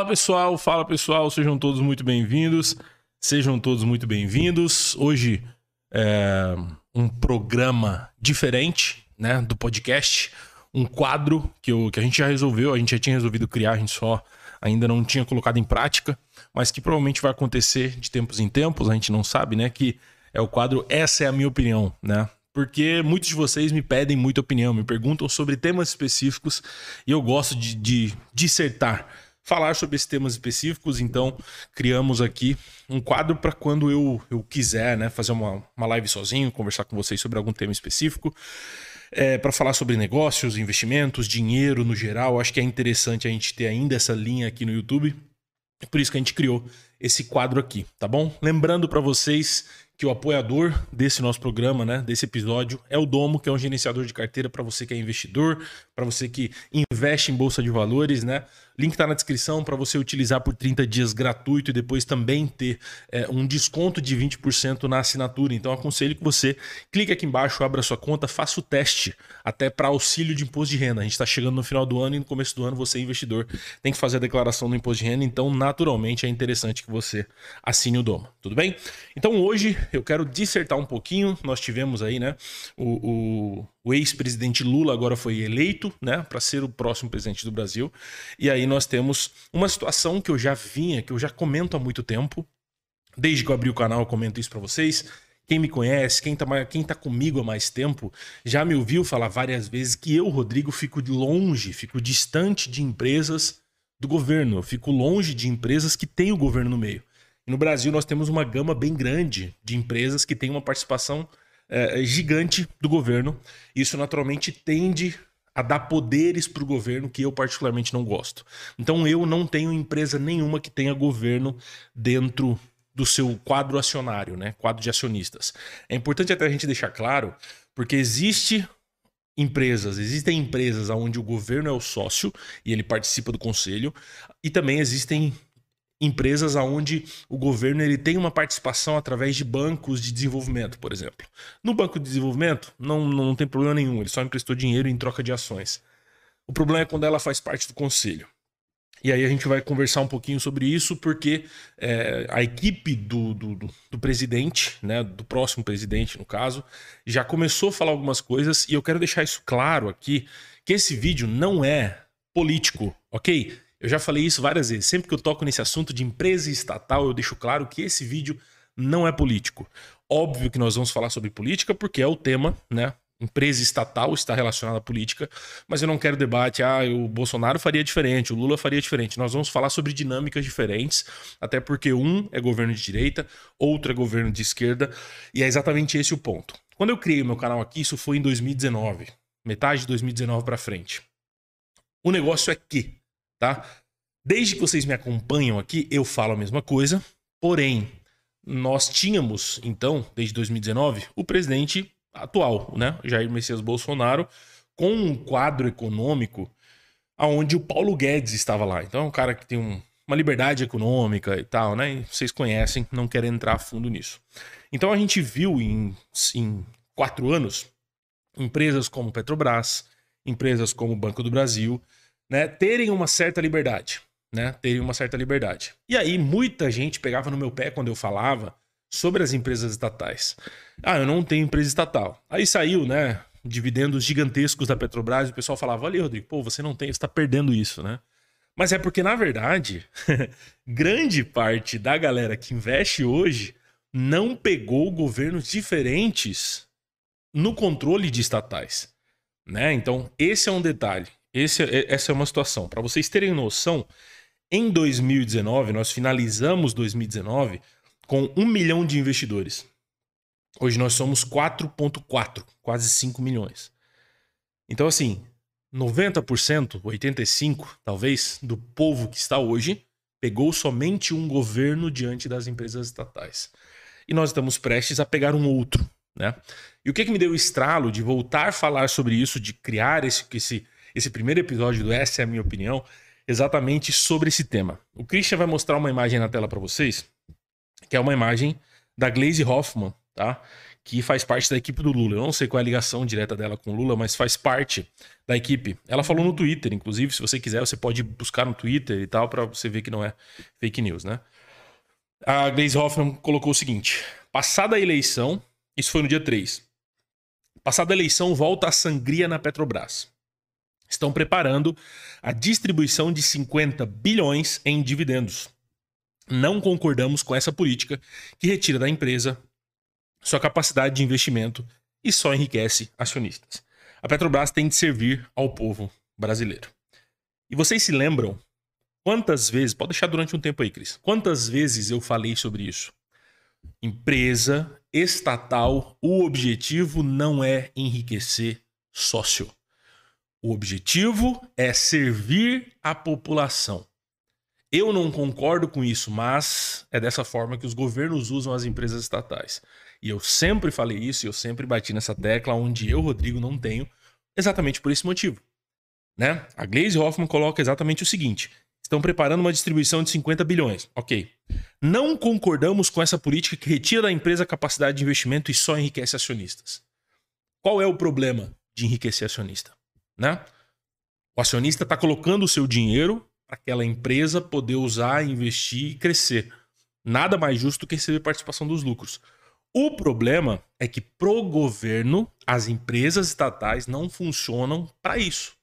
Fala pessoal, fala pessoal, sejam todos muito bem-vindos. Sejam todos muito bem-vindos. Hoje é um programa diferente, né, do podcast, um quadro que, eu, que a gente já resolveu, a gente já tinha resolvido criar, a gente só ainda não tinha colocado em prática, mas que provavelmente vai acontecer de tempos em tempos, a gente não sabe, né, que é o quadro Essa é a minha opinião, né? porque muitos de vocês me pedem muita opinião, me perguntam sobre temas específicos e eu gosto de, de dissertar, falar sobre esses temas específicos. Então, criamos aqui um quadro para quando eu, eu quiser né, fazer uma, uma live sozinho, conversar com vocês sobre algum tema específico. É, para falar sobre negócios, investimentos, dinheiro no geral. Acho que é interessante a gente ter ainda essa linha aqui no YouTube. Por isso que a gente criou esse quadro aqui, tá bom? Lembrando para vocês que o apoiador desse nosso programa, né, desse episódio, é o Domo, que é um gerenciador de carteira para você que é investidor, para você que investe em bolsa de valores, né? Link está na descrição para você utilizar por 30 dias gratuito e depois também ter é, um desconto de 20% na assinatura. Então aconselho que você clique aqui embaixo, abra sua conta, faça o teste até para auxílio de imposto de renda. A gente está chegando no final do ano e no começo do ano você, investidor, tem que fazer a declaração do imposto de renda. Então, naturalmente, é interessante que você assine o Domo. Tudo bem? Então hoje eu quero dissertar um pouquinho. Nós tivemos aí, né, o, o o ex-presidente Lula agora foi eleito, né, para ser o próximo presidente do Brasil. E aí nós temos uma situação que eu já vinha, que eu já comento há muito tempo. Desde que eu abri o canal, eu comento isso para vocês. Quem me conhece, quem tá, quem tá comigo há mais tempo, já me ouviu falar várias vezes que eu, Rodrigo, fico longe, fico distante de empresas do governo. Eu fico longe de empresas que têm o governo no meio. E no Brasil nós temos uma gama bem grande de empresas que têm uma participação é, gigante do governo. Isso naturalmente tende a dar poderes para o governo que eu particularmente não gosto. Então eu não tenho empresa nenhuma que tenha governo dentro do seu quadro acionário, né? Quadro de acionistas. É importante até a gente deixar claro, porque existe empresas, existem empresas onde o governo é o sócio e ele participa do conselho, e também existem empresas aonde o governo ele tem uma participação através de bancos de desenvolvimento, por exemplo. No banco de desenvolvimento não, não tem problema nenhum, ele só emprestou dinheiro em troca de ações. O problema é quando ela faz parte do conselho. E aí a gente vai conversar um pouquinho sobre isso, porque é, a equipe do, do, do, presidente, né, do próximo presidente, no caso, já começou a falar algumas coisas, e eu quero deixar isso claro aqui, que esse vídeo não é político, ok? Eu já falei isso várias vezes. Sempre que eu toco nesse assunto de empresa estatal, eu deixo claro que esse vídeo não é político. Óbvio que nós vamos falar sobre política, porque é o tema, né? Empresa estatal está relacionada à política, mas eu não quero debate. Ah, o Bolsonaro faria diferente, o Lula faria diferente. Nós vamos falar sobre dinâmicas diferentes, até porque um é governo de direita, outro é governo de esquerda, e é exatamente esse o ponto. Quando eu criei o meu canal aqui, isso foi em 2019, metade de 2019 para frente. O negócio é que tá? Desde que vocês me acompanham aqui, eu falo a mesma coisa, porém, nós tínhamos, então, desde 2019, o presidente atual, né, Jair Messias Bolsonaro, com um quadro econômico aonde o Paulo Guedes estava lá. Então, é um cara que tem um, uma liberdade econômica e tal, né? E vocês conhecem, não querem entrar a fundo nisso. Então, a gente viu em, em quatro anos empresas como Petrobras, empresas como Banco do Brasil, né, terem uma certa liberdade, né, terem uma certa liberdade. E aí muita gente pegava no meu pé quando eu falava sobre as empresas estatais. Ah, eu não tenho empresa estatal. Aí saiu, né, dividendos gigantescos da Petrobras o pessoal falava: "Olha, Rodrigo, pô, você não tem, você está perdendo isso, né?" Mas é porque na verdade, grande parte da galera que investe hoje não pegou governos diferentes no controle de estatais, né? Então, esse é um detalhe. Esse, é, essa é uma situação. Para vocês terem noção, em 2019, nós finalizamos 2019 com um milhão de investidores. Hoje nós somos 4,4, quase 5 milhões. Então, assim, 90%, 85% talvez, do povo que está hoje pegou somente um governo diante das empresas estatais. E nós estamos prestes a pegar um outro. Né? E o que, que me deu o estralo de voltar a falar sobre isso, de criar esse, esse, esse primeiro episódio do Essa é a Minha Opinião, exatamente sobre esse tema. O Christian vai mostrar uma imagem na tela para vocês, que é uma imagem da Glaze Hoffman, tá? que faz parte da equipe do Lula. Eu não sei qual é a ligação direta dela com o Lula, mas faz parte da equipe. Ela falou no Twitter, inclusive, se você quiser, você pode buscar no Twitter e tal, para você ver que não é fake news, né? A Glaze Hoffman colocou o seguinte: passada a eleição, isso foi no dia 3. Passada a eleição, volta a sangria na Petrobras. Estão preparando a distribuição de 50 bilhões em dividendos. Não concordamos com essa política que retira da empresa sua capacidade de investimento e só enriquece acionistas. A Petrobras tem de servir ao povo brasileiro. E vocês se lembram quantas vezes, pode deixar durante um tempo aí, Cris, quantas vezes eu falei sobre isso? Empresa estatal, o objetivo não é enriquecer sócio. O objetivo é servir a população. Eu não concordo com isso, mas é dessa forma que os governos usam as empresas estatais. E eu sempre falei isso e eu sempre bati nessa tecla onde eu, Rodrigo, não tenho, exatamente por esse motivo. Né? A Glaze Hoffman coloca exatamente o seguinte: estão preparando uma distribuição de 50 bilhões. Ok. Não concordamos com essa política que retira da empresa a capacidade de investimento e só enriquece acionistas. Qual é o problema de enriquecer acionista? Né? O acionista está colocando o seu dinheiro para aquela empresa poder usar, investir e crescer. Nada mais justo que receber participação dos lucros. O problema é que pro governo as empresas estatais não funcionam para isso.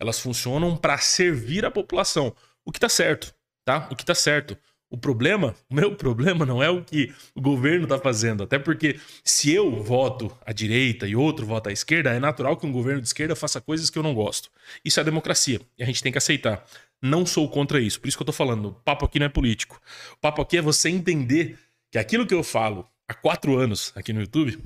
Elas funcionam para servir a população, o que está certo, tá? O que está certo. O problema, o meu problema não é o que o governo está fazendo. Até porque se eu voto à direita e outro vota à esquerda, é natural que um governo de esquerda faça coisas que eu não gosto. Isso é democracia e a gente tem que aceitar. Não sou contra isso. Por isso que eu tô falando. O papo aqui não é político. O papo aqui é você entender que aquilo que eu falo há quatro anos aqui no YouTube,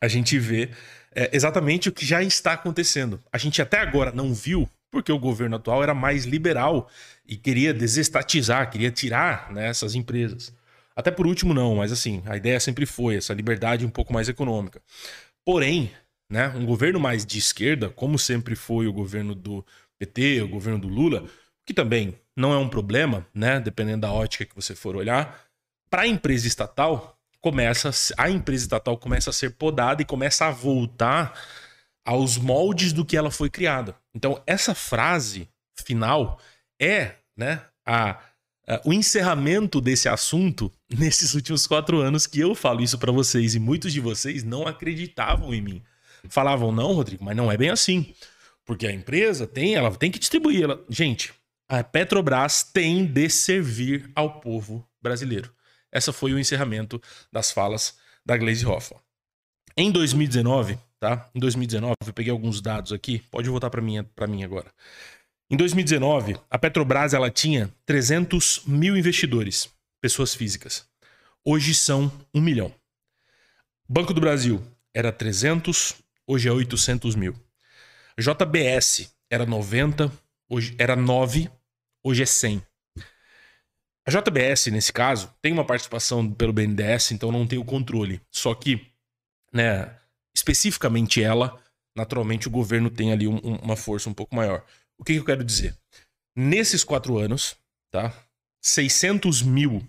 a gente vê é, exatamente o que já está acontecendo. A gente até agora não viu, porque o governo atual era mais liberal e queria desestatizar, queria tirar né, essas empresas. Até por último, não, mas assim, a ideia sempre foi essa liberdade um pouco mais econômica. Porém, né, um governo mais de esquerda, como sempre foi o governo do PT, o governo do Lula, que também não é um problema, né? Dependendo da ótica que você for olhar, para a empresa estatal começa a empresa estatal começa a ser podada e começa a voltar aos moldes do que ela foi criada. Então essa frase final é, né, a, a o encerramento desse assunto nesses últimos quatro anos que eu falo isso para vocês e muitos de vocês não acreditavam em mim. Falavam não, Rodrigo, mas não é bem assim. Porque a empresa tem, ela tem que distribuir. Ela... Gente, a Petrobras tem de servir ao povo brasileiro. Essa foi o encerramento das falas da Glaze Hoffman. Em 2019, tá? Em 2019, eu peguei alguns dados aqui, pode voltar para mim, mim agora. Em 2019, a Petrobras ela tinha 300 mil investidores, pessoas físicas. Hoje são 1 milhão. Banco do Brasil era 300, hoje é 800 mil. JBS era 90, hoje era 9, hoje é 100. A JBS, nesse caso, tem uma participação pelo BNDES, então não tem o controle. Só que, né, especificamente ela, naturalmente o governo tem ali um, uma força um pouco maior. O que, que eu quero dizer? Nesses quatro anos, tá? 600 mil,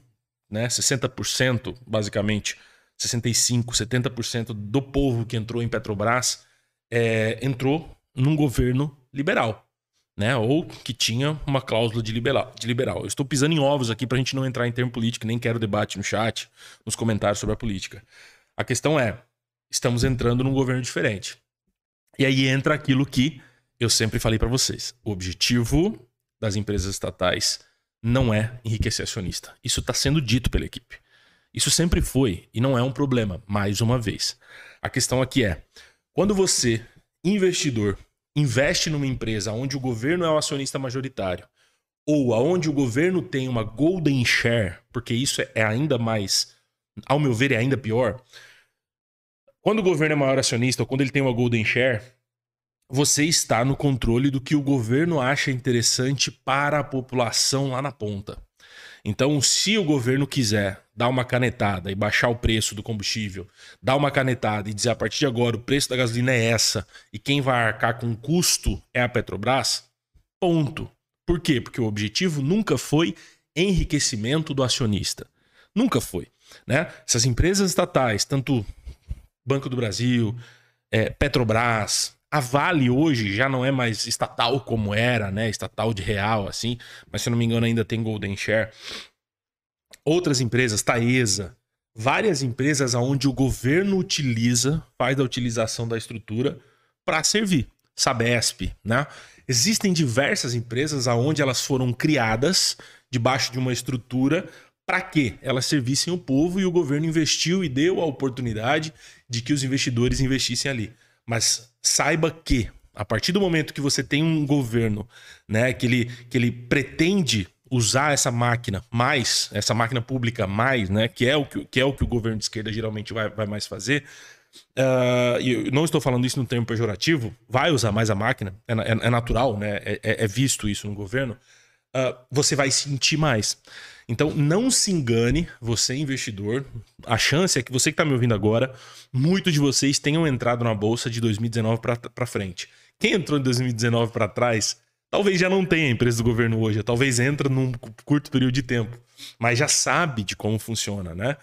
né? 60%, basicamente, 65, 70% do povo que entrou em Petrobras é, entrou num governo liberal né? Ou que tinha uma cláusula de liberal. De liberal. Eu estou pisando em ovos aqui para a gente não entrar em termo político, nem quero debate no chat, nos comentários sobre a política. A questão é, estamos entrando num governo diferente. E aí entra aquilo que eu sempre falei para vocês. O objetivo das empresas estatais não é enriquecer acionista. Isso está sendo dito pela equipe. Isso sempre foi e não é um problema, mais uma vez. A questão aqui é, quando você, investidor, investe numa empresa onde o governo é o acionista majoritário, ou aonde o governo tem uma golden share, porque isso é ainda mais, ao meu ver, é ainda pior. Quando o governo é maior acionista ou quando ele tem uma golden share, você está no controle do que o governo acha interessante para a população lá na ponta. Então, se o governo quiser dar uma canetada e baixar o preço do combustível, dar uma canetada e dizer a partir de agora o preço da gasolina é essa e quem vai arcar com o custo é a Petrobras, ponto. Por quê? Porque o objetivo nunca foi enriquecimento do acionista. Nunca foi. Né? Essas empresas estatais, tanto Banco do Brasil, é, Petrobras, a Vale hoje já não é mais estatal como era, né? Estatal de real, assim, mas se eu não me engano ainda tem Golden Share. Outras empresas, Taesa, várias empresas onde o governo utiliza, faz a utilização da estrutura para servir. Sabesp, né? Existem diversas empresas aonde elas foram criadas debaixo de uma estrutura para que elas servissem o povo e o governo investiu e deu a oportunidade de que os investidores investissem ali. Mas saiba que a partir do momento que você tem um governo, né, que ele, que ele pretende usar essa máquina mais, essa máquina pública mais, né, que é o que, que é o que o governo de esquerda geralmente vai, vai mais fazer, Uh, eu não estou falando isso no termo pejorativo, vai usar mais a máquina, é, é, é natural, né? É, é, é, visto isso no governo. Uh, você vai sentir mais. Então, não se engane, você investidor. A chance é que você que está me ouvindo agora, muitos de vocês tenham entrado na bolsa de 2019 para frente. Quem entrou em 2019 para trás, talvez já não tenha empresa do governo hoje, talvez entra num curto período de tempo, mas já sabe de como funciona, né?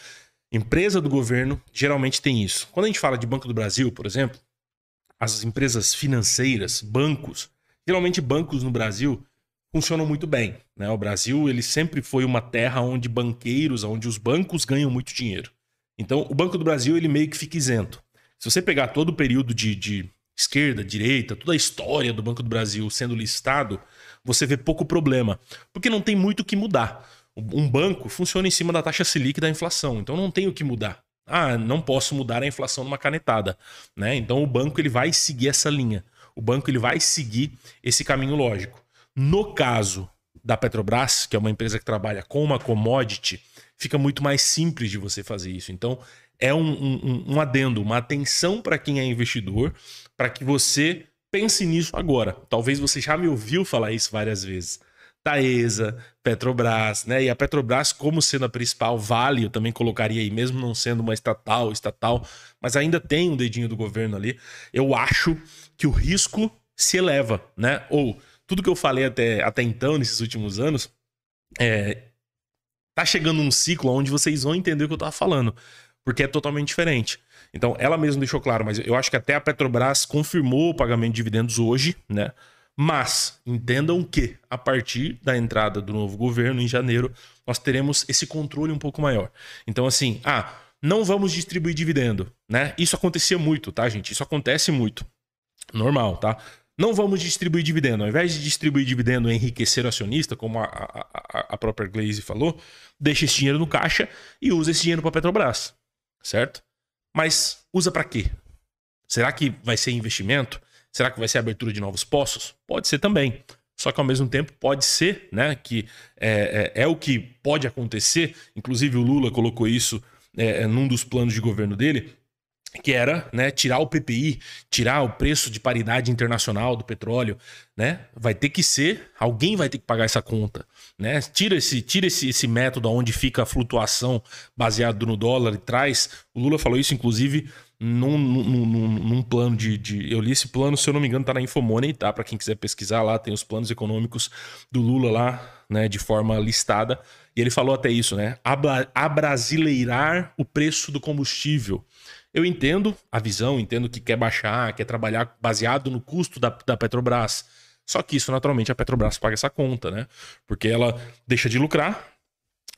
Empresa do governo geralmente tem isso. Quando a gente fala de Banco do Brasil, por exemplo, as empresas financeiras, bancos, geralmente bancos no Brasil funcionam muito bem. Né? O Brasil ele sempre foi uma terra onde banqueiros, onde os bancos ganham muito dinheiro. Então, o Banco do Brasil ele meio que fica isento. Se você pegar todo o período de, de esquerda, direita, toda a história do Banco do Brasil sendo listado, você vê pouco problema, porque não tem muito o que mudar. Um banco funciona em cima da taxa Selic da inflação, então não tem o que mudar. Ah, não posso mudar a inflação numa canetada, né? Então o banco ele vai seguir essa linha. O banco ele vai seguir esse caminho lógico. No caso da Petrobras, que é uma empresa que trabalha com uma commodity, fica muito mais simples de você fazer isso. Então é um, um, um adendo, uma atenção para quem é investidor, para que você pense nisso agora. Talvez você já me ouviu falar isso várias vezes. Taesa, Petrobras, né? E a Petrobras, como sendo a principal, vale, eu também colocaria aí, mesmo não sendo uma estatal, estatal, mas ainda tem um dedinho do governo ali. Eu acho que o risco se eleva, né? Ou tudo que eu falei até, até então, nesses últimos anos, é, tá chegando um ciclo onde vocês vão entender o que eu tava falando, porque é totalmente diferente. Então, ela mesma deixou claro, mas eu acho que até a Petrobras confirmou o pagamento de dividendos hoje, né? Mas entendam que, a partir da entrada do novo governo em janeiro, nós teremos esse controle um pouco maior. Então, assim, ah, não vamos distribuir dividendo, né? Isso acontecia muito, tá, gente? Isso acontece muito. Normal, tá? Não vamos distribuir dividendo. Ao invés de distribuir dividendo e enriquecer o acionista, como a, a, a própria Glaze falou, deixa esse dinheiro no caixa e usa esse dinheiro para Petrobras, certo? Mas usa para quê? Será que vai ser investimento? Será que vai ser abertura de novos poços? Pode ser também. Só que ao mesmo tempo pode ser, né? Que é, é, é o que pode acontecer. Inclusive o Lula colocou isso é, é num dos planos de governo dele, que era né, tirar o PPI, tirar o preço de paridade internacional do petróleo, né? Vai ter que ser, alguém vai ter que pagar essa conta, né? Tira esse, tira esse, esse método onde fica a flutuação baseado no dólar e traz. O Lula falou isso, inclusive, num, num, num, num plano de, de, Eu li esse plano, se eu não me engano, tá na Infomoney, tá? Para quem quiser pesquisar lá, tem os planos econômicos do Lula lá, né? De forma listada. E ele falou até isso, né? Abrasileirar o preço do combustível. Eu entendo a visão, entendo que quer baixar, quer trabalhar baseado no custo da, da Petrobras. Só que isso, naturalmente, a Petrobras paga essa conta, né? Porque ela deixa de lucrar,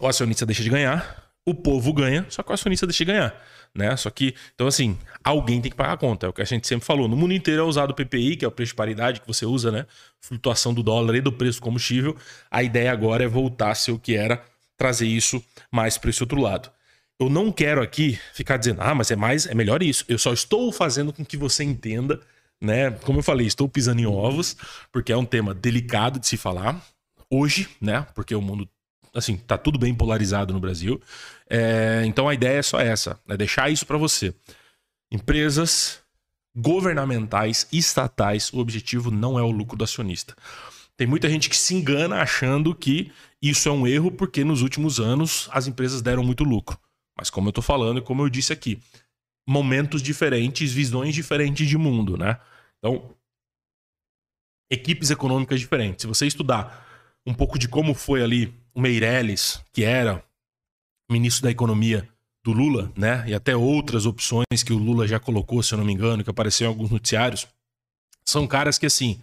o acionista deixa de ganhar, o povo ganha, só que o acionista deixa de ganhar né? Só que, então assim, alguém tem que pagar a conta, é o que a gente sempre falou. No mundo inteiro é usado o PPI, que é o preço de paridade que você usa, né? Flutuação do dólar e do preço do combustível. A ideia agora é voltar a ser o que era, trazer isso mais para esse outro lado. Eu não quero aqui ficar dizendo, ah, mas é mais, é melhor isso. Eu só estou fazendo com que você entenda, né? Como eu falei, estou pisando em ovos, porque é um tema delicado de se falar hoje, né? Porque o mundo assim, tá tudo bem polarizado no Brasil. É, então a ideia é só essa, é deixar isso para você. Empresas governamentais, estatais, o objetivo não é o lucro do acionista. Tem muita gente que se engana achando que isso é um erro porque nos últimos anos as empresas deram muito lucro. Mas como eu tô falando e como eu disse aqui, momentos diferentes, visões diferentes de mundo, né? Então, equipes econômicas diferentes. Se você estudar um pouco de como foi ali o Meirelles, que era ministro da Economia do Lula, né? E até outras opções que o Lula já colocou, se eu não me engano, que apareceu em alguns noticiários, são caras que, assim,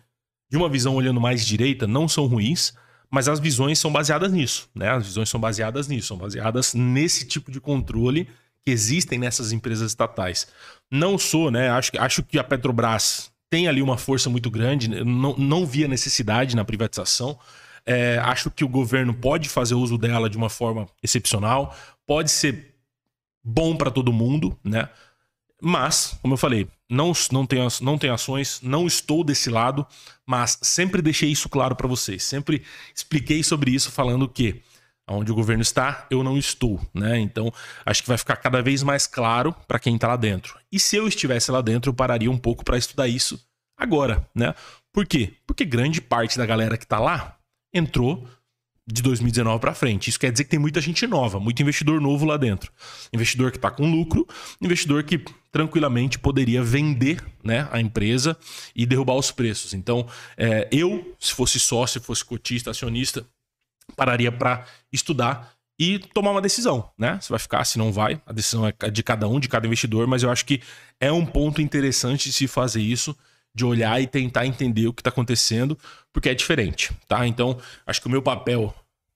de uma visão olhando mais direita, não são ruins, mas as visões são baseadas nisso, né? As visões são baseadas nisso, são baseadas nesse tipo de controle que existem nessas empresas estatais. Não sou, né? Acho, acho que a Petrobras tem ali uma força muito grande, não, não via necessidade na privatização. É, acho que o governo pode fazer uso dela de uma forma excepcional, pode ser bom para todo mundo, né? Mas, como eu falei, não, não, tenho, não tenho ações, não estou desse lado, mas sempre deixei isso claro para vocês. Sempre expliquei sobre isso, falando que onde o governo está, eu não estou, né? Então, acho que vai ficar cada vez mais claro para quem está lá dentro. E se eu estivesse lá dentro, eu pararia um pouco para estudar isso agora, né? Por quê? Porque grande parte da galera que está lá entrou de 2019 para frente. Isso quer dizer que tem muita gente nova, muito investidor novo lá dentro. Investidor que está com lucro, investidor que tranquilamente poderia vender né, a empresa e derrubar os preços. Então, é, eu, se fosse sócio, se fosse cotista, acionista, pararia para estudar e tomar uma decisão, né? Se vai ficar, se não vai, a decisão é de cada um, de cada investidor, mas eu acho que é um ponto interessante de se fazer isso, de olhar e tentar entender o que está acontecendo, porque é diferente, tá? Então, acho que o meu papel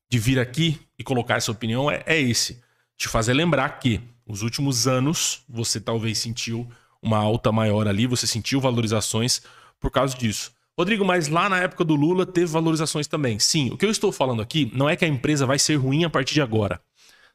de vir aqui e colocar essa opinião é, é esse, te fazer lembrar que os últimos anos você talvez sentiu uma alta maior ali, você sentiu valorizações por causa disso. Rodrigo, mas lá na época do Lula teve valorizações também. Sim, o que eu estou falando aqui não é que a empresa vai ser ruim a partir de agora.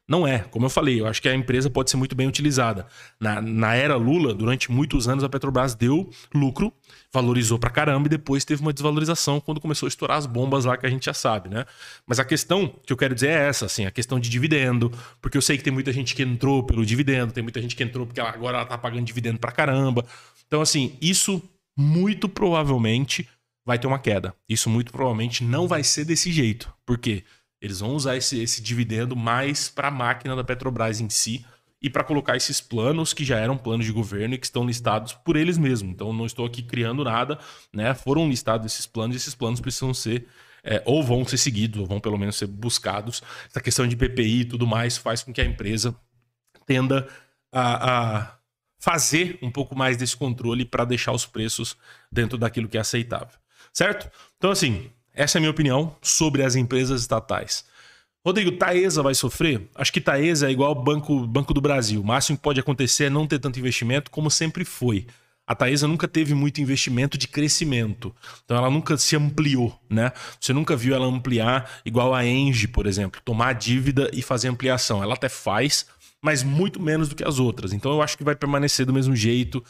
Não é, como eu falei, eu acho que a empresa pode ser muito bem utilizada. Na, na era Lula, durante muitos anos, a Petrobras deu lucro, valorizou pra caramba e depois teve uma desvalorização quando começou a estourar as bombas lá que a gente já sabe, né? Mas a questão que eu quero dizer é essa, assim, a questão de dividendo, porque eu sei que tem muita gente que entrou pelo dividendo, tem muita gente que entrou porque agora ela tá pagando dividendo pra caramba. Então, assim, isso muito provavelmente vai ter uma queda. Isso muito provavelmente não vai ser desse jeito. Por quê? Eles vão usar esse, esse dividendo mais para a máquina da Petrobras em si e para colocar esses planos que já eram planos de governo e que estão listados por eles mesmos. Então não estou aqui criando nada, né? Foram listados esses planos e esses planos precisam ser é, ou vão ser seguidos, ou vão pelo menos ser buscados. Essa questão de PPI e tudo mais faz com que a empresa tenda a, a fazer um pouco mais desse controle para deixar os preços dentro daquilo que é aceitável. Certo? Então, assim, essa é a minha opinião sobre as empresas estatais. Rodrigo, Taesa vai sofrer? Acho que Taesa é igual ao Banco, Banco do Brasil. O máximo que pode acontecer é não ter tanto investimento, como sempre foi. A Taesa nunca teve muito investimento de crescimento. Então ela nunca se ampliou, né? Você nunca viu ela ampliar igual a Engie, por exemplo, tomar dívida e fazer ampliação. Ela até faz, mas muito menos do que as outras. Então eu acho que vai permanecer do mesmo jeito.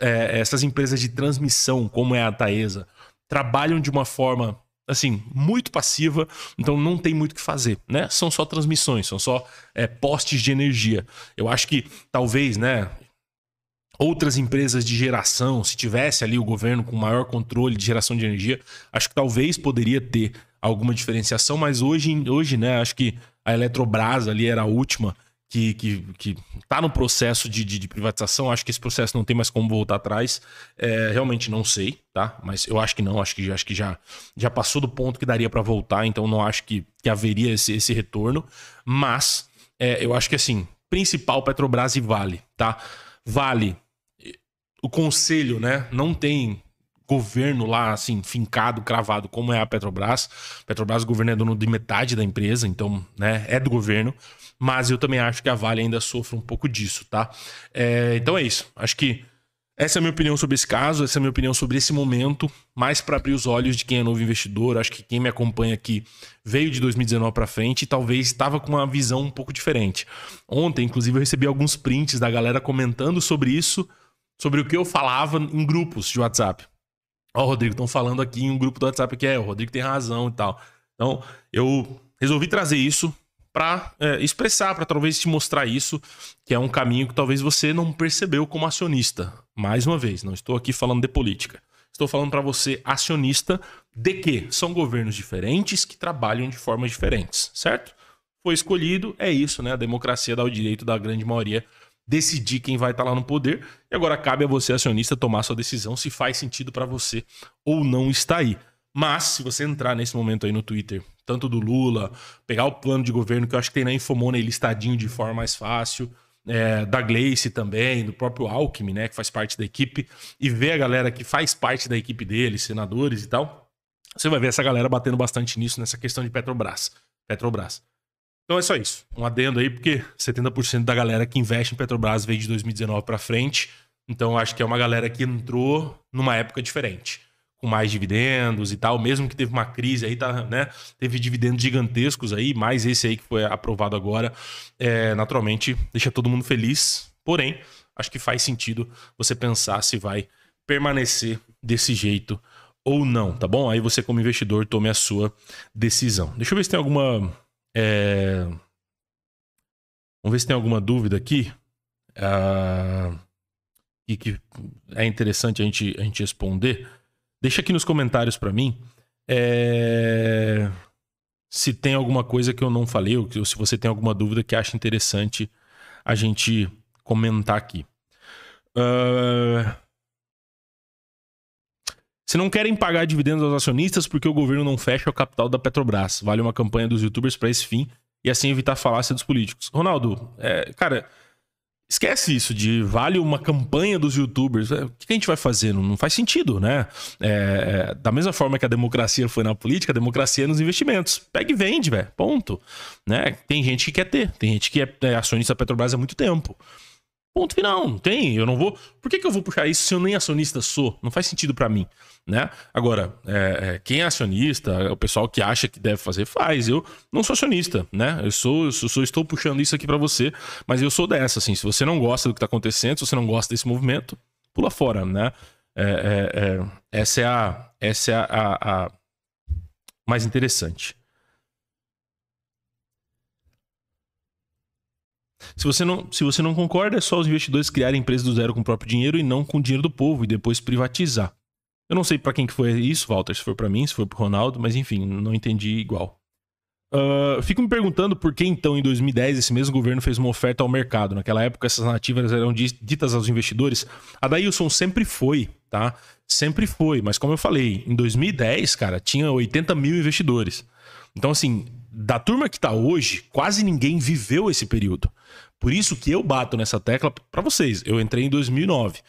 É, essas empresas de transmissão, como é a Taesa, trabalham de uma forma assim, muito passiva, então não tem muito o que fazer, né? São só transmissões, são só é, postes de energia. Eu acho que talvez, né? Outras empresas de geração, se tivesse ali o governo com maior controle de geração de energia, acho que talvez poderia ter alguma diferenciação, mas hoje, hoje né, acho que a Eletrobras ali era a última que, que, que tá no processo de, de, de, privatização. Acho que esse processo não tem mais como voltar atrás. É, realmente não sei, tá? Mas eu acho que não. Acho que, acho que já, já passou do ponto que daria para voltar. Então não acho que, que haveria esse, esse retorno. Mas é, eu acho que assim, principal Petrobras e Vale, tá? Vale, o conselho, né? Não tem governo lá, assim, fincado, cravado, como é a Petrobras. Petrobras, o governo é dono de metade da empresa, então, né, é do governo mas eu também acho que a Vale ainda sofre um pouco disso, tá? É, então é isso. Acho que essa é a minha opinião sobre esse caso, essa é a minha opinião sobre esse momento, mais para abrir os olhos de quem é novo investidor. Acho que quem me acompanha aqui veio de 2019 para frente e talvez estava com uma visão um pouco diferente. Ontem, inclusive, eu recebi alguns prints da galera comentando sobre isso, sobre o que eu falava em grupos de WhatsApp. Ó, oh, Rodrigo, estão falando aqui em um grupo do WhatsApp que é, o Rodrigo tem razão e tal. Então, eu resolvi trazer isso para é, expressar, para talvez te mostrar isso, que é um caminho que talvez você não percebeu como acionista. Mais uma vez, não estou aqui falando de política. Estou falando para você, acionista, de que são governos diferentes que trabalham de formas diferentes, certo? Foi escolhido, é isso, né? A democracia dá o direito da grande maioria decidir quem vai estar tá lá no poder. E agora cabe a você, acionista, tomar sua decisão se faz sentido para você ou não está aí. Mas, se você entrar nesse momento aí no Twitter, tanto do Lula, pegar o plano de governo que eu acho que tem na Infomona aí listadinho de forma mais fácil, é, da Gleice também, do próprio Alckmin, né, que faz parte da equipe, e ver a galera que faz parte da equipe dele, senadores e tal, você vai ver essa galera batendo bastante nisso, nessa questão de Petrobras. Petrobras. Então é só isso. Um adendo aí, porque 70% da galera que investe em Petrobras veio de 2019 para frente. Então acho que é uma galera que entrou numa época diferente, com mais dividendos e tal, mesmo que teve uma crise aí, tá, né? Teve dividendos gigantescos aí, mais esse aí que foi aprovado agora, é, naturalmente deixa todo mundo feliz. Porém, acho que faz sentido você pensar se vai permanecer desse jeito ou não, tá bom? Aí você, como investidor, tome a sua decisão. Deixa eu ver se tem alguma. É... Vamos ver se tem alguma dúvida aqui. Uh... E que é interessante a gente, a gente responder. Deixa aqui nos comentários para mim é... se tem alguma coisa que eu não falei, ou se você tem alguma dúvida que acha interessante a gente comentar aqui. Uh... Se não querem pagar dividendos aos acionistas porque o governo não fecha o capital da Petrobras, vale uma campanha dos youtubers para esse fim e assim evitar falácia dos políticos. Ronaldo, é, cara, esquece isso de vale uma campanha dos youtubers. É, o que a gente vai fazer? Não, não faz sentido, né? É, é, da mesma forma que a democracia foi na política, a democracia é nos investimentos. Pega e vende, velho. Ponto. Né? Tem gente que quer ter, tem gente que é, é acionista da Petrobras há muito tempo. Ponto final, não tem. Eu não vou. Por que, que eu vou puxar isso se eu nem acionista sou? Não faz sentido para mim, né? Agora, é, é, quem é acionista, o pessoal que acha que deve fazer, faz. Eu não sou acionista, né? Eu sou, eu sou estou puxando isso aqui para você, mas eu sou dessa, assim. Se você não gosta do que tá acontecendo, se você não gosta desse movimento, pula fora, né? É, é, é essa é a, essa é a, a, a mais interessante. Se você, não, se você não concorda, é só os investidores criarem empresas do zero com o próprio dinheiro e não com o dinheiro do povo e depois privatizar. Eu não sei para quem que foi isso, Walter, se foi para mim, se foi pro Ronaldo, mas enfim, não entendi igual. Uh, fico me perguntando por que então em 2010 esse mesmo governo fez uma oferta ao mercado. Naquela época essas nativas eram ditas aos investidores. A Dailson sempre foi, tá? Sempre foi, mas como eu falei, em 2010, cara, tinha 80 mil investidores. Então, assim, da turma que tá hoje, quase ninguém viveu esse período. Por isso que eu bato nessa tecla para vocês. Eu entrei em 2009.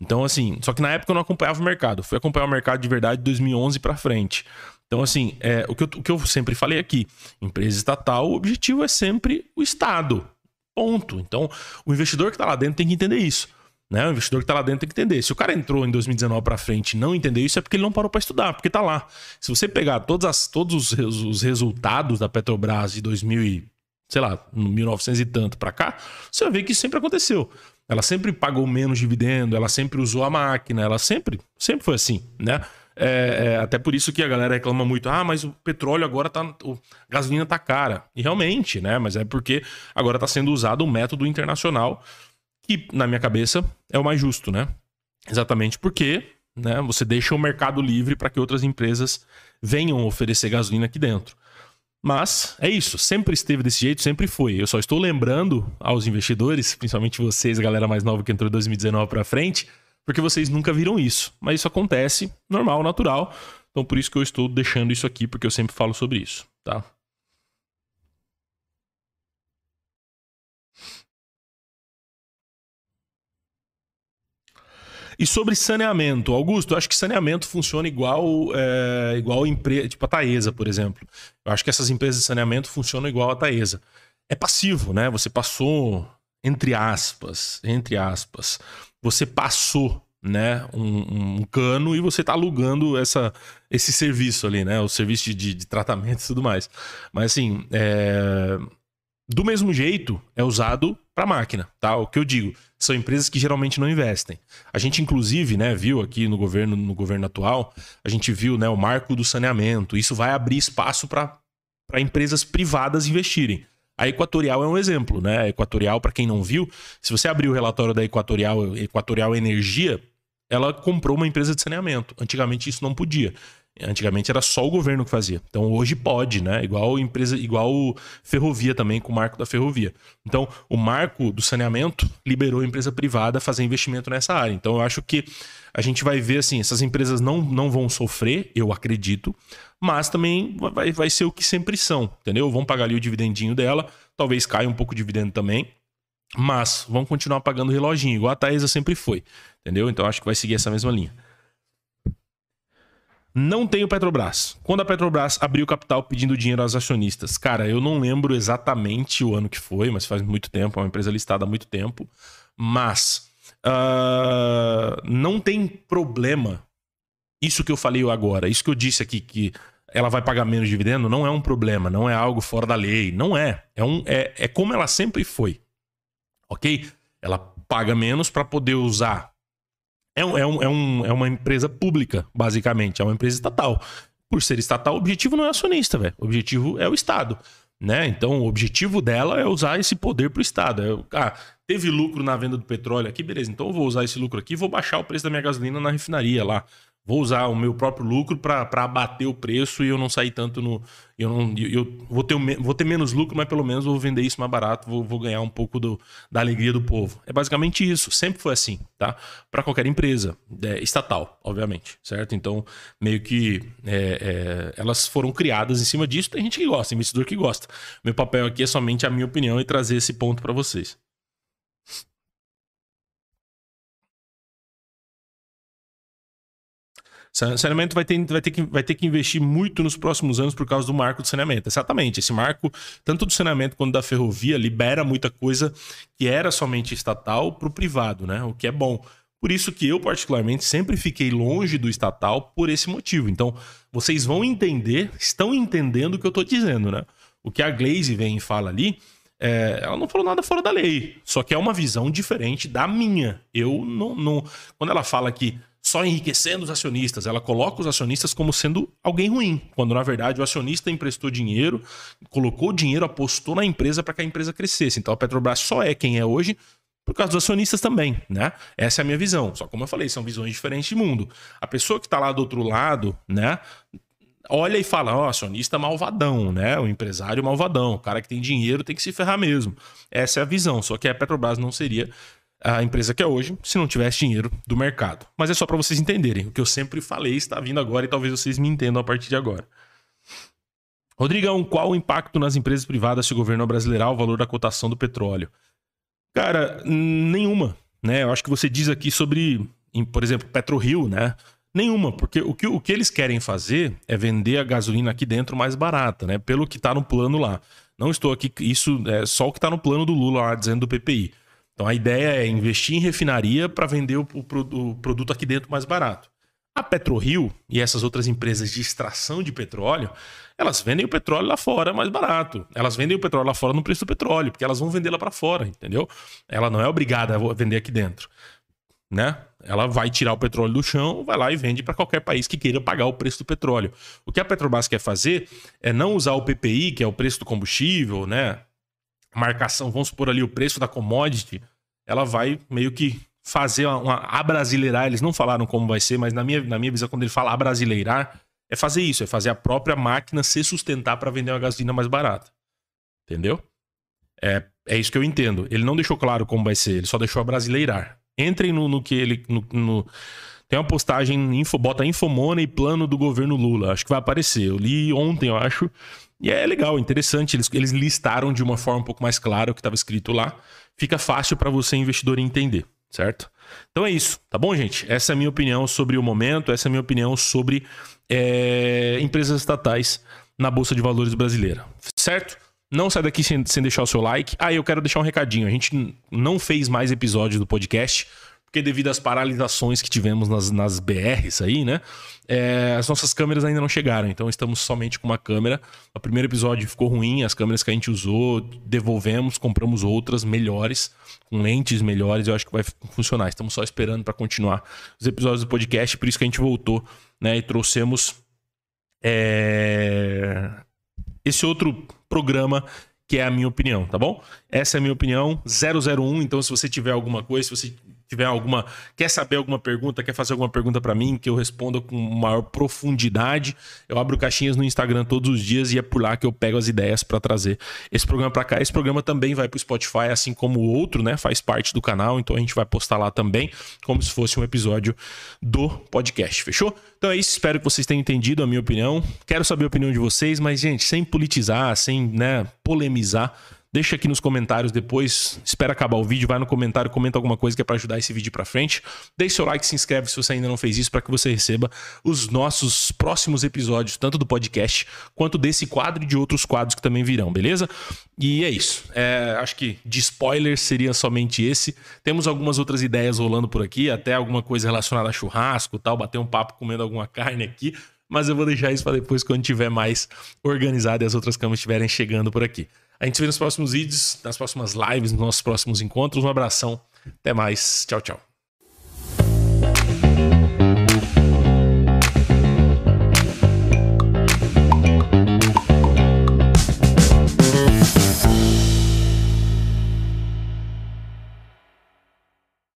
Então, assim, só que na época eu não acompanhava o mercado. Fui acompanhar o mercado de verdade de 2011 para frente. Então, assim, é, o, que eu, o que eu sempre falei aqui: empresa estatal, o objetivo é sempre o Estado. Ponto. Então, o investidor que está lá dentro tem que entender isso. Né? O investidor que está lá dentro tem que entender. Se o cara entrou em 2019 para frente e não entendeu isso, é porque ele não parou para estudar, porque está lá. Se você pegar todas as, todos os, os, resultados da Petrobras de 2000 e, sei lá, 1900 e tanto para cá, você vai ver que isso sempre aconteceu. Ela sempre pagou menos dividendo, ela sempre usou a máquina, ela sempre, sempre foi assim, né? É, é, até por isso que a galera reclama muito, ah, mas o petróleo agora tá, a gasolina tá cara. E realmente, né? Mas é porque agora está sendo usado um método internacional que, na minha cabeça, é o mais justo, né? Exatamente porque né, você deixa o mercado livre para que outras empresas venham oferecer gasolina aqui dentro. Mas é isso, sempre esteve desse jeito, sempre foi. Eu só estou lembrando aos investidores, principalmente vocês, galera mais nova que entrou em 2019 para frente, porque vocês nunca viram isso. Mas isso acontece, normal, natural. Então por isso que eu estou deixando isso aqui, porque eu sempre falo sobre isso, tá? E sobre saneamento, Augusto, eu acho que saneamento funciona igual é, igual empresa, tipo a Taesa, por exemplo. Eu acho que essas empresas de saneamento funcionam igual a Taesa. É passivo, né? Você passou, entre aspas, entre aspas, você passou né, um, um, cano e você está alugando essa, esse serviço ali, né, o serviço de, de tratamento e tudo mais. Mas assim, é... do mesmo jeito é usado para máquina, tá? O que eu digo, são empresas que geralmente não investem. A gente inclusive, né, viu aqui no governo no governo atual, a gente viu, né, o marco do saneamento. Isso vai abrir espaço para empresas privadas investirem. A Equatorial é um exemplo, né? A Equatorial, para quem não viu, se você abrir o relatório da Equatorial, Equatorial Energia, ela comprou uma empresa de saneamento. Antigamente isso não podia. Antigamente era só o governo que fazia. Então hoje pode, né? Igual empresa, igual ferrovia também com o marco da ferrovia. Então o marco do saneamento liberou a empresa privada a fazer investimento nessa área. Então eu acho que a gente vai ver assim, essas empresas não, não vão sofrer, eu acredito, mas também vai, vai ser o que sempre são, entendeu? Vão pagar ali o dividendinho dela, talvez caia um pouco o dividendo também, Mas vão continuar pagando o reloginho, igual a Taesa sempre foi. Entendeu? Então acho que vai seguir essa mesma linha. Não tem o Petrobras. Quando a Petrobras abriu capital pedindo dinheiro aos acionistas? Cara, eu não lembro exatamente o ano que foi, mas faz muito tempo, é uma empresa listada há muito tempo. Mas uh, não tem problema. Isso que eu falei agora, isso que eu disse aqui, que ela vai pagar menos dividendo, não é um problema, não é algo fora da lei. Não é. É, um, é, é como ela sempre foi. Ok? Ela paga menos para poder usar é, um, é, um, é, um, é uma empresa pública, basicamente. É uma empresa estatal. Por ser estatal, o objetivo não é acionista, velho. O objetivo é o Estado. Né? Então, o objetivo dela é usar esse poder para o Estado. É, ah, teve lucro na venda do petróleo aqui, beleza. Então, eu vou usar esse lucro aqui vou baixar o preço da minha gasolina na refinaria lá vou usar o meu próprio lucro para abater o preço e eu não sair tanto no. Eu, não, eu vou, ter, vou ter menos lucro, mas pelo menos vou vender isso mais barato, vou, vou ganhar um pouco do, da alegria do povo. É basicamente isso, sempre foi assim, tá? Para qualquer empresa, é, estatal, obviamente, certo? Então, meio que é, é, elas foram criadas em cima disso, tem gente que gosta, investidor que gosta. Meu papel aqui é somente a minha opinião e trazer esse ponto para vocês. Saneamento vai ter, vai, ter que, vai ter que investir muito nos próximos anos por causa do marco do saneamento. Exatamente. Esse marco, tanto do saneamento quanto da ferrovia, libera muita coisa que era somente estatal para o privado, né? O que é bom. Por isso que eu, particularmente, sempre fiquei longe do estatal por esse motivo. Então, vocês vão entender, estão entendendo o que eu estou dizendo, né? O que a Glaze vem e fala ali, é, ela não falou nada fora da lei. Só que é uma visão diferente da minha. Eu não. não quando ela fala que só enriquecendo os acionistas. Ela coloca os acionistas como sendo alguém ruim, quando na verdade o acionista emprestou dinheiro, colocou dinheiro, apostou na empresa para que a empresa crescesse. Então a Petrobras só é quem é hoje por causa dos acionistas também, né? Essa é a minha visão. Só como eu falei, são visões diferentes de mundo. A pessoa que está lá do outro lado, né? Olha e fala, ó, oh, acionista malvadão, né? O empresário malvadão, o cara que tem dinheiro tem que se ferrar mesmo. Essa é a visão. Só que a Petrobras não seria a empresa que é hoje se não tivesse dinheiro do mercado. Mas é só para vocês entenderem. O que eu sempre falei está vindo agora e talvez vocês me entendam a partir de agora. Rodrigão, qual o impacto nas empresas privadas se o governo brasileirar o valor da cotação do petróleo? Cara, nenhuma. Né? Eu acho que você diz aqui sobre, por exemplo, PetroRio, né? Nenhuma, porque o que, o que eles querem fazer é vender a gasolina aqui dentro mais barata, né? Pelo que está no plano lá. Não estou aqui, isso é só o que está no plano do Lula lá, dizendo do PPI. Então a ideia é investir em refinaria para vender o, o, o, produto aqui dentro mais barato. A PetroRio e essas outras empresas de extração de petróleo, elas vendem o petróleo lá fora mais barato. Elas vendem o petróleo lá fora no preço do petróleo, porque elas vão vender lá para fora, entendeu? Ela não é obrigada a vender aqui dentro, né? Ela vai tirar o petróleo do chão, vai lá e vende para qualquer país que queira pagar o preço do petróleo. O que a Petrobras quer fazer é não usar o PPI, que é o preço do combustível, né? Marcação, vamos supor ali o preço da commodity, ela vai meio que fazer uma, uma abrasileirar, eles não falaram como vai ser, mas na minha, na minha visão, quando ele fala abrasileirar, é fazer isso, é fazer a própria máquina se sustentar para vender uma gasolina mais barata. Entendeu? É, é isso que eu entendo. Ele não deixou claro como vai ser, ele só deixou abrasileirar. Entrem no, no que ele. No, no... Tem uma postagem, info, bota Infomona e plano do governo Lula. Acho que vai aparecer. Eu li ontem, eu acho. E é legal, interessante. Eles, eles listaram de uma forma um pouco mais clara o que estava escrito lá. Fica fácil para você, investidor, entender, certo? Então é isso, tá bom, gente? Essa é a minha opinião sobre o momento, essa é a minha opinião sobre é, empresas estatais na Bolsa de Valores brasileira, certo? Não sai daqui sem, sem deixar o seu like. Ah, eu quero deixar um recadinho. A gente não fez mais episódios do podcast porque devido às paralisações que tivemos nas, nas BRs aí, né? É, as nossas câmeras ainda não chegaram, então estamos somente com uma câmera. O primeiro episódio ficou ruim, as câmeras que a gente usou, devolvemos, compramos outras melhores, com lentes melhores, eu acho que vai funcionar. Estamos só esperando para continuar os episódios do podcast, por isso que a gente voltou, né? E trouxemos é... esse outro programa que é a minha opinião, tá bom? Essa é a minha opinião, 001. Então, se você tiver alguma coisa, se você tiver alguma, quer saber alguma pergunta, quer fazer alguma pergunta para mim, que eu responda com maior profundidade, eu abro caixinhas no Instagram todos os dias e é por lá que eu pego as ideias para trazer esse programa para cá. Esse programa também vai para o Spotify, assim como o outro, né? Faz parte do canal, então a gente vai postar lá também, como se fosse um episódio do podcast, fechou? Então é isso, espero que vocês tenham entendido a minha opinião. Quero saber a opinião de vocês, mas gente, sem politizar, sem, né, polemizar, Deixa aqui nos comentários depois. Espera acabar o vídeo, vai no comentário, comenta alguma coisa que é para ajudar esse vídeo para frente. Deixe seu like, se inscreve se você ainda não fez isso para que você receba os nossos próximos episódios, tanto do podcast quanto desse quadro e de outros quadros que também virão, beleza? E é isso. É, acho que de spoiler seria somente esse. Temos algumas outras ideias rolando por aqui, até alguma coisa relacionada a churrasco, tal, bater um papo comendo alguma carne aqui mas eu vou deixar isso para depois quando tiver mais organizado e as outras câmeras estiverem chegando por aqui. A gente se vê nos próximos vídeos, nas próximas lives, nos nossos próximos encontros. Um abração. Até mais. Tchau, tchau.